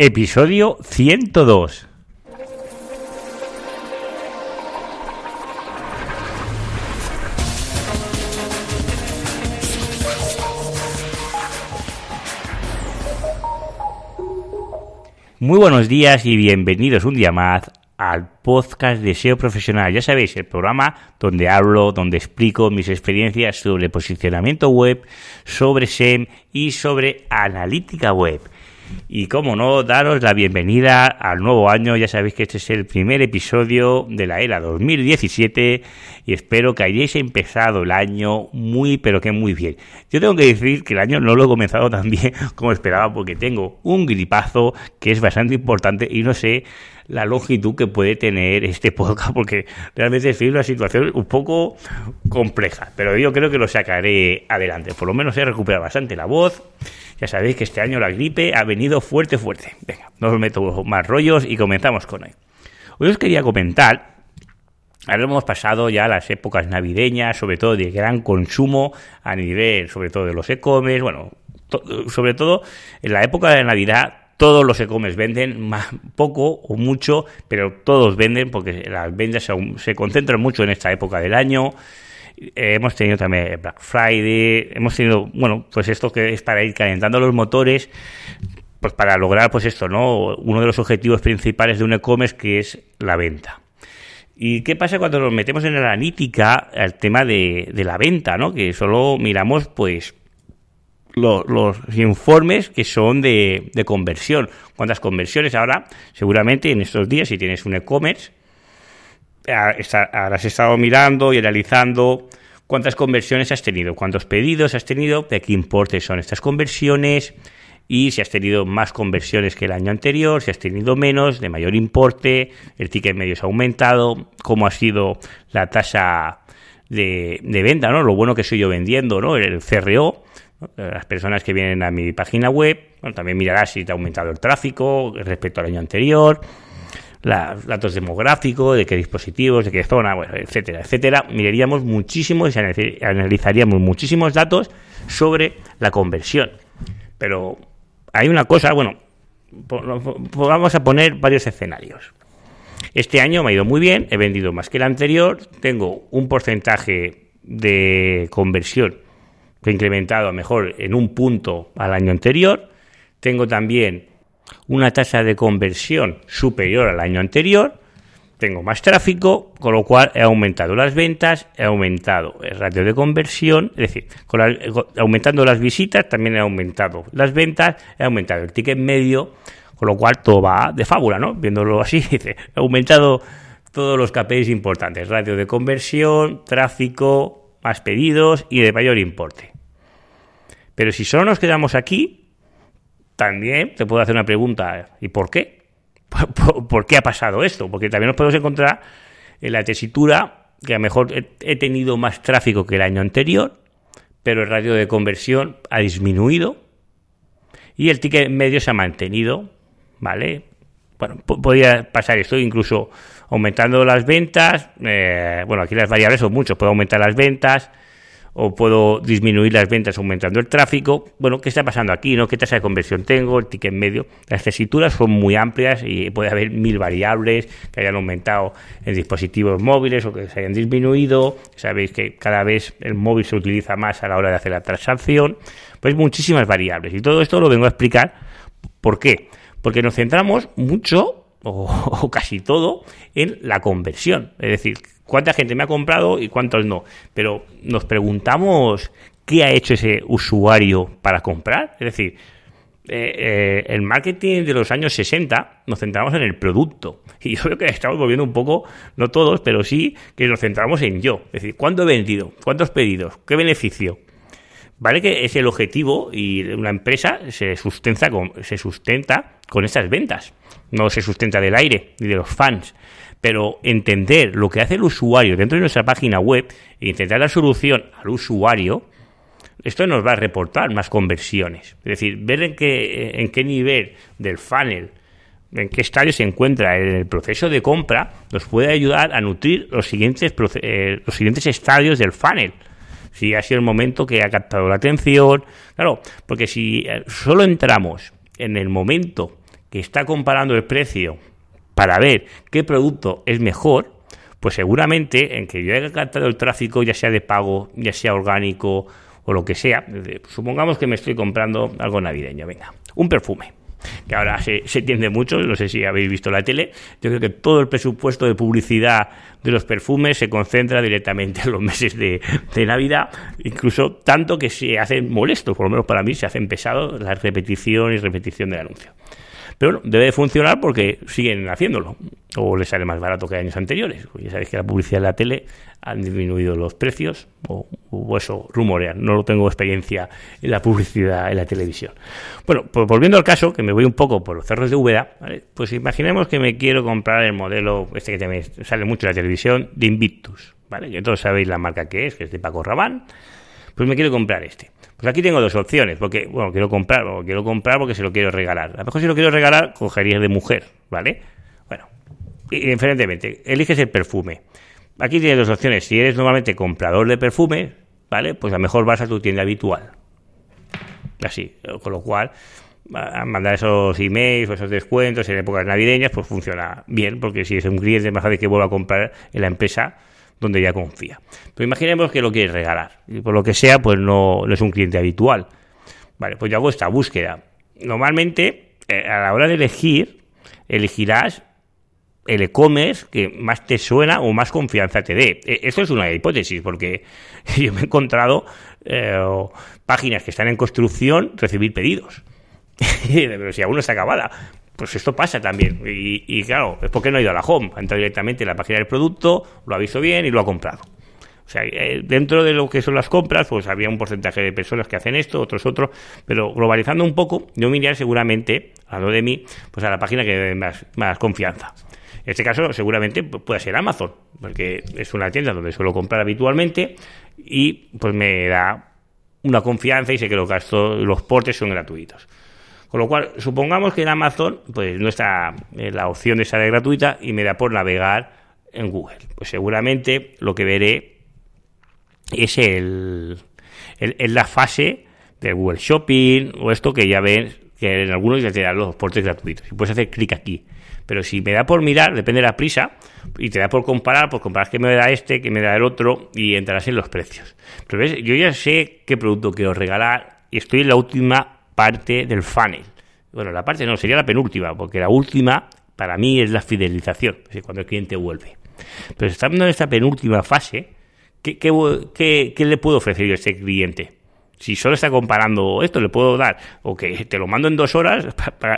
Episodio 102. Muy buenos días y bienvenidos un día más al podcast de SEO Profesional. Ya sabéis, el programa donde hablo, donde explico mis experiencias sobre posicionamiento web, sobre SEM y sobre analítica web. Y como no, daros la bienvenida al nuevo año. Ya sabéis que este es el primer episodio de la era 2017 y espero que hayáis empezado el año muy, pero que muy bien. Yo tengo que decir que el año no lo he comenzado tan bien como esperaba porque tengo un gripazo que es bastante importante y no sé la longitud que puede tener este podcast porque realmente es una situación un poco compleja, pero yo creo que lo sacaré adelante. Por lo menos he recuperado bastante la voz ya sabéis que este año la gripe ha venido fuerte, fuerte. Venga, no os meto más rollos y comenzamos con hoy. Hoy os quería comentar, ahora hemos pasado ya las épocas navideñas, sobre todo de gran consumo a nivel, sobre todo de los e-commerce, bueno, sobre todo en la época de Navidad todos los e-commerce venden más, poco o mucho, pero todos venden porque las ventas se, concentran mucho en esta época del año. Eh, hemos tenido también Black Friday, hemos tenido, bueno, pues esto que es para ir calentando los motores, pues para lograr, pues esto, ¿no? Uno de los objetivos principales de un e-commerce que es la venta. ¿Y qué pasa cuando nos metemos en la analítica el tema de, la venta, ¿no? Que solo miramos, pues, los, informes que son de, de conversión. ¿Cuántas conversiones ahora? Seguramente en estos días, si tienes un e-commerce, has estado mirando y analizando cuántas conversiones has tenido, cuántos pedidos has tenido, de qué importe son estas conversiones y si has tenido más conversiones que el año anterior, si has tenido menos, de mayor importe, el ticket medio se ha aumentado, cómo ha sido la tasa de, venta, ¿no? Lo bueno que soy yo vendiendo, ¿no? El CRO, las personas que vienen a mi página web, también mirarás si te ha aumentado el tráfico respecto al año anterior, los datos demográficos, de qué dispositivos, de qué zona, etcétera, etcétera. Miraríamos muchísimo y analizaríamos muchísimos datos sobre la conversión. Pero hay una cosa, bueno, vamos a poner varios escenarios. Este año me ha ido muy bien, he vendido más que el anterior, tengo un porcentaje de conversión he incrementado mejor en un punto al año anterior, tengo también una tasa de conversión superior al año anterior, tengo más tráfico, con lo cual he aumentado las ventas, he aumentado el ratio de conversión, es decir, aumentando las visitas también he aumentado las ventas, he aumentado el ticket medio, con lo cual todo va de fábula, ¿no? Viéndolo así, dice, he aumentado todos los KPIs importantes, ratio de conversión, tráfico, más pedidos y de mayor importe. Pero si solo nos quedamos aquí, también te puedo hacer una pregunta, ¿y por qué? ¿Por, qué ha pasado esto? Porque también nos podemos encontrar en la tesitura que a lo mejor he tenido más tráfico que el año anterior, pero el radio de conversión ha disminuido y el ticket medio se ha mantenido, ¿vale? Bueno, podría pasar esto, incluso aumentando las ventas, eh, bueno, aquí las variables son muchas, puedo aumentar las ventas, o puedo disminuir las ventas aumentando el tráfico. Bueno, ¿qué está pasando aquí? ¿no? ¿Qué tasa de conversión tengo? El ticket medio. Las tesituras son muy amplias y puede haber mil variables que hayan aumentado en dispositivos móviles o que se hayan disminuido. Sabéis que cada vez el móvil se utiliza más a la hora de hacer la transacción. Pues muchísimas variables. Y todo esto lo vengo a explicar. ¿Por qué? Porque nos centramos mucho o, casi todo en la conversión. Es decir, cuánta gente me ha comprado y cuántos no. Pero nos preguntamos qué ha hecho ese usuario para comprar. Es decir, eh, eh, el marketing de los años 60 nos centramos en el producto. Y yo creo que estamos volviendo un poco, no todos, pero sí que nos centramos en yo. Es decir, ¿cuánto he vendido? ¿Cuántos pedidos? ¿Qué beneficio? Vale que es el objetivo y una empresa se sustenta con, se sustenta con estas ventas. No se sustenta del aire ni de los fans pero entender lo que hace el usuario dentro de nuestra página web e intentar dar solución al usuario, esto nos va a reportar más conversiones. Es decir, ver en qué, en qué nivel del funnel, en qué estadio se encuentra en el proceso de compra, nos puede ayudar a nutrir los siguientes, eh, los siguientes estadios del funnel. Si ha sido el momento que ha captado la atención. Claro, porque si eh, solo entramos en el momento que está comparando el precio para ver qué producto es mejor, pues seguramente en que yo haya captado el tráfico, ya sea de pago, ya sea orgánico o lo que sea, supongamos que me estoy comprando algo navideño, venga, un perfume que ahora se, se tiende mucho, no sé si habéis visto la tele, yo creo que todo el presupuesto de publicidad de los perfumes se concentra directamente en los meses de, de Navidad, incluso tanto que se hacen molestos, por lo menos para mí se hacen pesados la repetición y repetición del anuncio. Pero bueno, debe de funcionar porque siguen haciéndolo. O les sale más barato que años anteriores. Ya sabéis que la publicidad en la tele han disminuido los precios. O, eso rumorean. No tengo experiencia en la publicidad en la televisión. Bueno, pues volviendo al caso, que me voy un poco por los cerros de Úbeda, pues imaginemos que me quiero comprar el modelo, este que también sale mucho en la televisión, de Invictus. ¿vale? Que todos sabéis la marca que es, que es de Paco Rabanne. Pues me quiero comprar este. Pues aquí tengo dos opciones, porque, bueno, quiero comprar, o quiero comprar porque se lo quiero regalar. A lo mejor si lo quiero regalar, cogería de mujer, ¿vale? Bueno, independientemente, eliges el perfume. Aquí tienes dos opciones. Si eres normalmente comprador de perfume, ¿vale? Pues a lo mejor vas a tu tienda habitual. Así, con lo cual, mandar esos emails o esos descuentos en épocas navideñas, pues funciona bien, porque si es un cliente más fácil que vuelva a comprar en la empresa, donde ya confía. Pero imaginemos que lo quieres regalar y por lo que sea, pues no, es un cliente habitual. Vale, pues yo hago esta búsqueda. Normalmente, eh, a la hora de elegir, elegirás el e-commerce que más te suena o más confianza te dé. E, esto es una hipótesis, porque yo me he encontrado eh, páginas que están en construcción recibir pedidos. Pero si aún no está acabada, pues esto pasa también. Y, claro, es porque no ha ido a la home, ha entrado directamente en la página del producto, lo ha visto bien y lo ha comprado. O sea, eh, dentro de lo que son las compras, pues había un porcentaje de personas que hacen esto, otros otros, pero globalizando un poco, yo me iría seguramente, hablando de mí, pues a la página que dé más, más confianza. En este caso, seguramente puede ser Amazon, porque es una tienda donde suelo comprar habitualmente y pues me da una confianza y sé que los gastos, los portes son gratuitos. Con lo cual, supongamos que en Amazon pues no está eh, la opción de esa gratuita y me da por navegar en Google. Pues seguramente lo que veré es el, el, la fase de Google Shopping o esto que ya ven que en algunos ya te dan los portes gratuitos y puedes hacer clic aquí. Pero si me da por mirar, depende de la prisa, y te da por comparar, pues comparar qué me da este, qué me da el otro, y entrarás en los precios. Pero yo ya sé qué producto quiero regalar y estoy en la última parte del funnel. Bueno, la parte no, sería la penúltima, porque la última para mí es la fidelización, es cuando el cliente vuelve. Pero estando en esta penúltima fase, ¿qué, qué, le puedo ofrecer yo a este cliente? Si solo está comparando esto, le puedo dar, o que te lo mando en dos horas,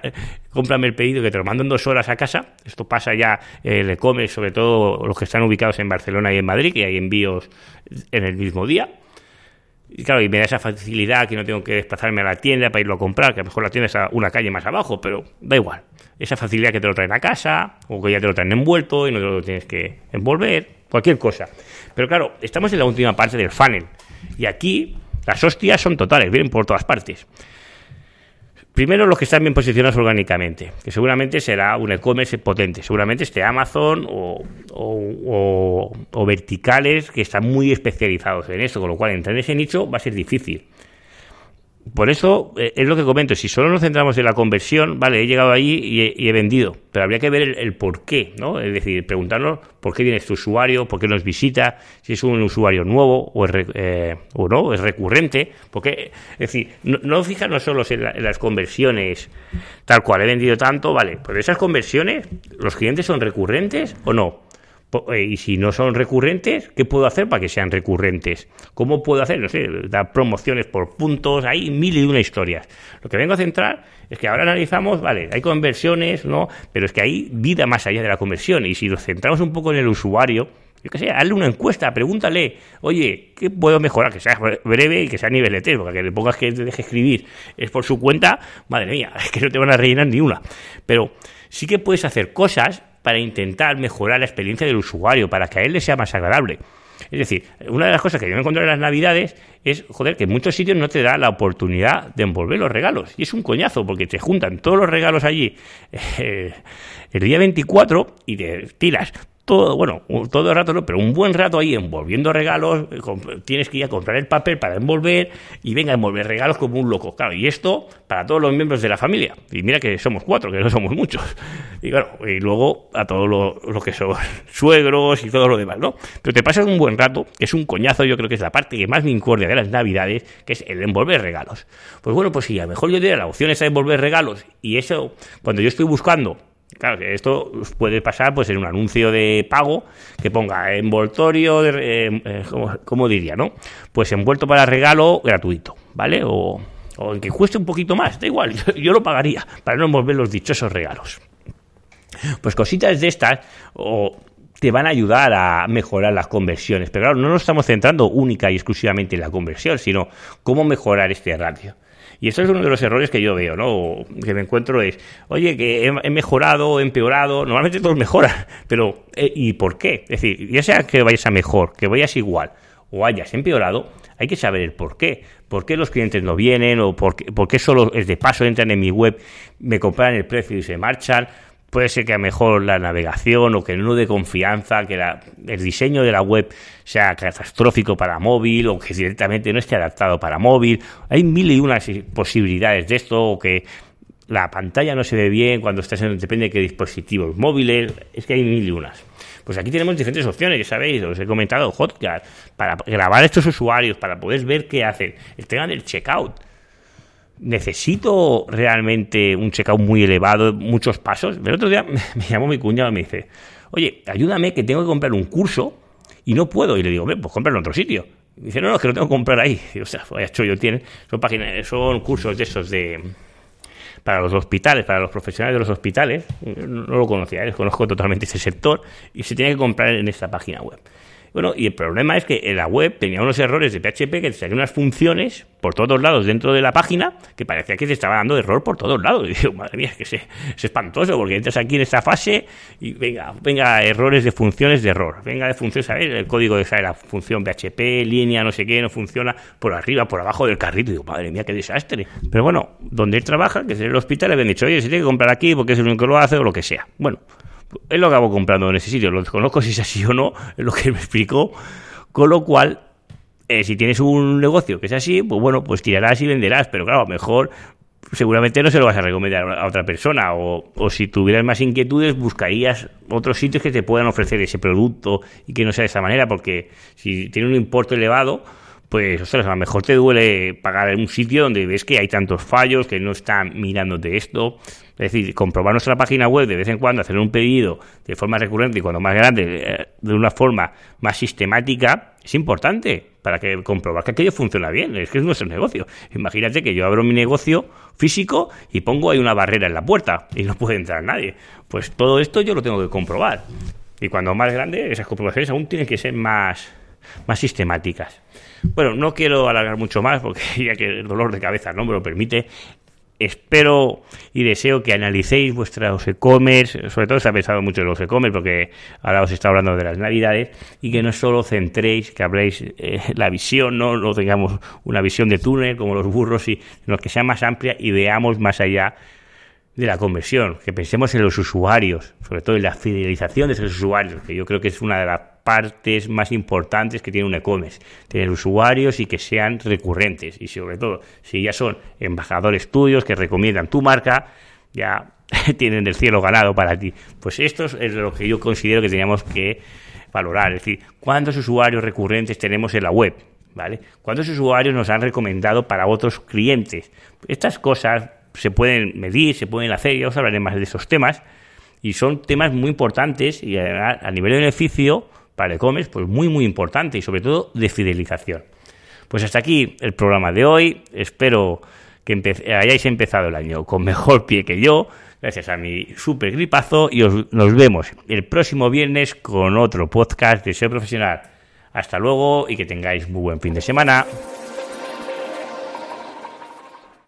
cómprame el pedido que te lo mando en dos horas a casa. Esto pasa ya el e-commerce, sobre todo los que están ubicados en Barcelona y en Madrid, que hay envíos en el mismo día. Y claro, y me da esa facilidad que no tengo que desplazarme a la tienda para irlo a comprar, que a lo mejor la tienda está una calle más abajo, pero da igual. Esa facilidad que te lo traen a casa, o que ya te lo traen envuelto y no te lo tienes que envolver, cualquier cosa. Pero claro, estamos en la última parte del funnel. Y aquí las hostias son totales, vienen por todas partes. Primero los que están bien posicionados orgánicamente, que seguramente será un e-commerce potente, seguramente esté Amazon o, o, verticales que están muy especializados en esto, con lo cual entrar en ese nicho va a ser difícil. Por eso eh, es lo que comento, si solo nos centramos en la conversión, vale, he llegado allí y he, vendido, pero habría que ver el, por qué, ¿no? Es decir, preguntarnos por qué viene este usuario, por qué nos visita, si es un usuario nuevo o, es, eh, o no, es recurrente, porque, es decir, no, no fijarnos solo en, en, las conversiones tal cual, he vendido tanto, vale, pues esas conversiones, ¿los clientes son recurrentes o no? Eh, y si no son recurrentes, ¿qué puedo hacer para que sean recurrentes? ¿Cómo puedo hacer? No sé, dar promociones por puntos, hay mil y una historias. Lo que vengo a centrar es que ahora analizamos, vale, hay conversiones, ¿no? Pero es que hay vida más allá de la conversión. Y si nos centramos un poco en el usuario, yo qué sé, hazle una encuesta, pregúntale, oye, ¿qué puedo mejorar? Que sea breve y que sea nivel de porque que le pongas que te deje escribir es por su cuenta, madre mía, es que no te van a rellenar ni una. Pero sí que puedes hacer cosas para intentar mejorar la experiencia del usuario, para que a él le sea más agradable. Es decir, una de las cosas que yo me encontré en las Navidades es, joder, que en muchos sitios no te da la oportunidad de envolver los regalos. Y es un coñazo, porque te juntan todos los regalos allí eh, el día 24 y te tiras todo, bueno, todo el rato no, pero un buen rato ahí envolviendo regalos, tienes que ir a comprar el papel para envolver y venga a envolver regalos como un loco. Claro, y esto para todos los miembros de la familia. Y mira que somos cuatro, que no somos muchos. Y claro, y luego a todos los que son suegros y todo lo demás, ¿no? Pero te pasas un buen rato, que es un coñazo, yo creo que es la parte que más me incordia de las navidades, que es el envolver regalos. Pues bueno, pues sí, a lo mejor yo diría la opción es envolver regalos y eso, cuando yo estoy buscando Claro, esto puede pasar pues en un anuncio de pago que ponga envoltorio, de, eh, eh, ¿cómo, diría, no? Pues envuelto para regalo gratuito, ¿vale? O, o en que cueste un poquito más, da igual, yo, lo pagaría para no envolver los dichosos regalos. Pues cositas de estas o te van a ayudar a mejorar las conversiones. Pero claro, no nos estamos centrando única y exclusivamente en la conversión, sino cómo mejorar este ratio. Y eso es uno de los errores que yo veo, ¿no? Que me encuentro es, oye, que he, mejorado, he empeorado, normalmente todos mejoran, pero eh, ¿y por qué? Es decir, ya sea que vayas a mejor, que vayas igual o hayas empeorado, hay que saber el por qué. ¿Por qué los clientes no vienen? ¿O por qué, por qué solo es de paso entran en mi web, me compran el precio y se marchan? Puede ser que a mejor la navegación o que no de confianza, que el diseño de la web sea catastrófico para móvil o que directamente no esté adaptado para móvil. Hay mil y unas posibilidades de esto o que la pantalla no se ve bien cuando estás en, depende de qué dispositivos móviles, es que hay mil y unas. Pues aquí tenemos diferentes opciones, ya sabéis, os he comentado Hotjar, para grabar estos usuarios, para poder ver qué hacen, el tema del checkout ¿necesito realmente un checkout muy elevado, muchos pasos? El otro día me llamó mi cuñado y me dice, oye, ayúdame que tengo que comprar un curso y no puedo. Y le digo, pues compra en otro sitio. Y dice, no, no, es que lo tengo que comprar ahí. Y, o sea, vaya chollo tiene. Son páginas, son cursos de esos de para los hospitales, para los profesionales de los hospitales. No lo conocía, desconozco totalmente ese sector y se tiene que comprar en esta página web. Bueno, y el problema es que en la web tenía unos errores de PHP que salían unas funciones por todos lados dentro de la página que parecía que te estaba dando error por todos lados. Y digo, madre mía, que es, espantoso porque entras aquí en esta fase y venga, venga, errores de funciones de error. Venga de funciones, ¿sabes? El código de la función PHP, línea, no sé qué, no funciona por arriba, por abajo del carrito. Y digo, madre mía, qué desastre. Pero bueno, donde él trabaja, que es en el hospital, le habían dicho, oye, se tiene que comprar aquí porque es el único que lo hace o lo que sea. Bueno, él lo acabo comprando en ese sitio. Lo desconozco si es así o no, es lo que me explicó. Con lo cual, eh, si tienes un negocio que es así, pues bueno, pues tirarás y venderás. Pero claro, mejor seguramente no se lo vas a recomendar a otra persona. O, o, si tuvieras más inquietudes, buscarías otros sitios que te puedan ofrecer ese producto y que no sea de esa manera. Porque si tiene un importe elevado, pues, ostras, a lo mejor te duele pagar en un sitio donde ves que hay tantos fallos, que no están mirándote esto. Es decir, comprobar nuestra página web de vez en cuando, hacer un pedido de forma recurrente y cuando más grande, eh, de una forma más sistemática, es importante para que comprobar que aquello funciona bien. Es que es nuestro negocio. Imagínate que yo abro mi negocio físico y pongo ahí una barrera en la puerta y no puede entrar nadie. Pues todo esto yo lo tengo que comprobar. Y cuando más grande, esas comprobaciones aún tienen que ser más, más sistemáticas. Bueno, no quiero alargar mucho más porque ya que el dolor de cabeza no me lo permite. Espero y deseo que analicéis vuestros e-commerce, sobre todo se ha pensado mucho en los e-commerce porque ahora os está hablando de las navidades y que no solo centréis, que habléis eh, la visión, ¿no? no tengamos una visión de túnel como los burros, sino que sea más amplia y veamos más allá de la conversión, que pensemos en los usuarios, sobre todo en la fidelización de esos usuarios, que yo creo que es una de las partes más importantes que tiene un e-commerce, tener usuarios y que sean recurrentes y sobre todo si ya son embajadores tuyos que recomiendan tu marca, ya tienen el cielo ganado para ti. Pues esto es lo que yo considero que teníamos que valorar, es decir, cuántos usuarios recurrentes tenemos en la web, ¿vale? ¿Cuántos usuarios nos han recomendado para otros clientes? Estas cosas se pueden medir, se pueden hacer, ya os hablaré más de esos temas, y son temas muy importantes y a, nivel de beneficio para e-commerce, pues muy, muy importante y sobre todo de fidelización. Pues hasta aquí el programa de hoy. Espero que hayáis empezado el año con mejor pie que yo, gracias a mi super gripazo, y nos vemos el próximo viernes con otro podcast de ser profesional. Hasta luego y que tengáis muy buen fin de semana.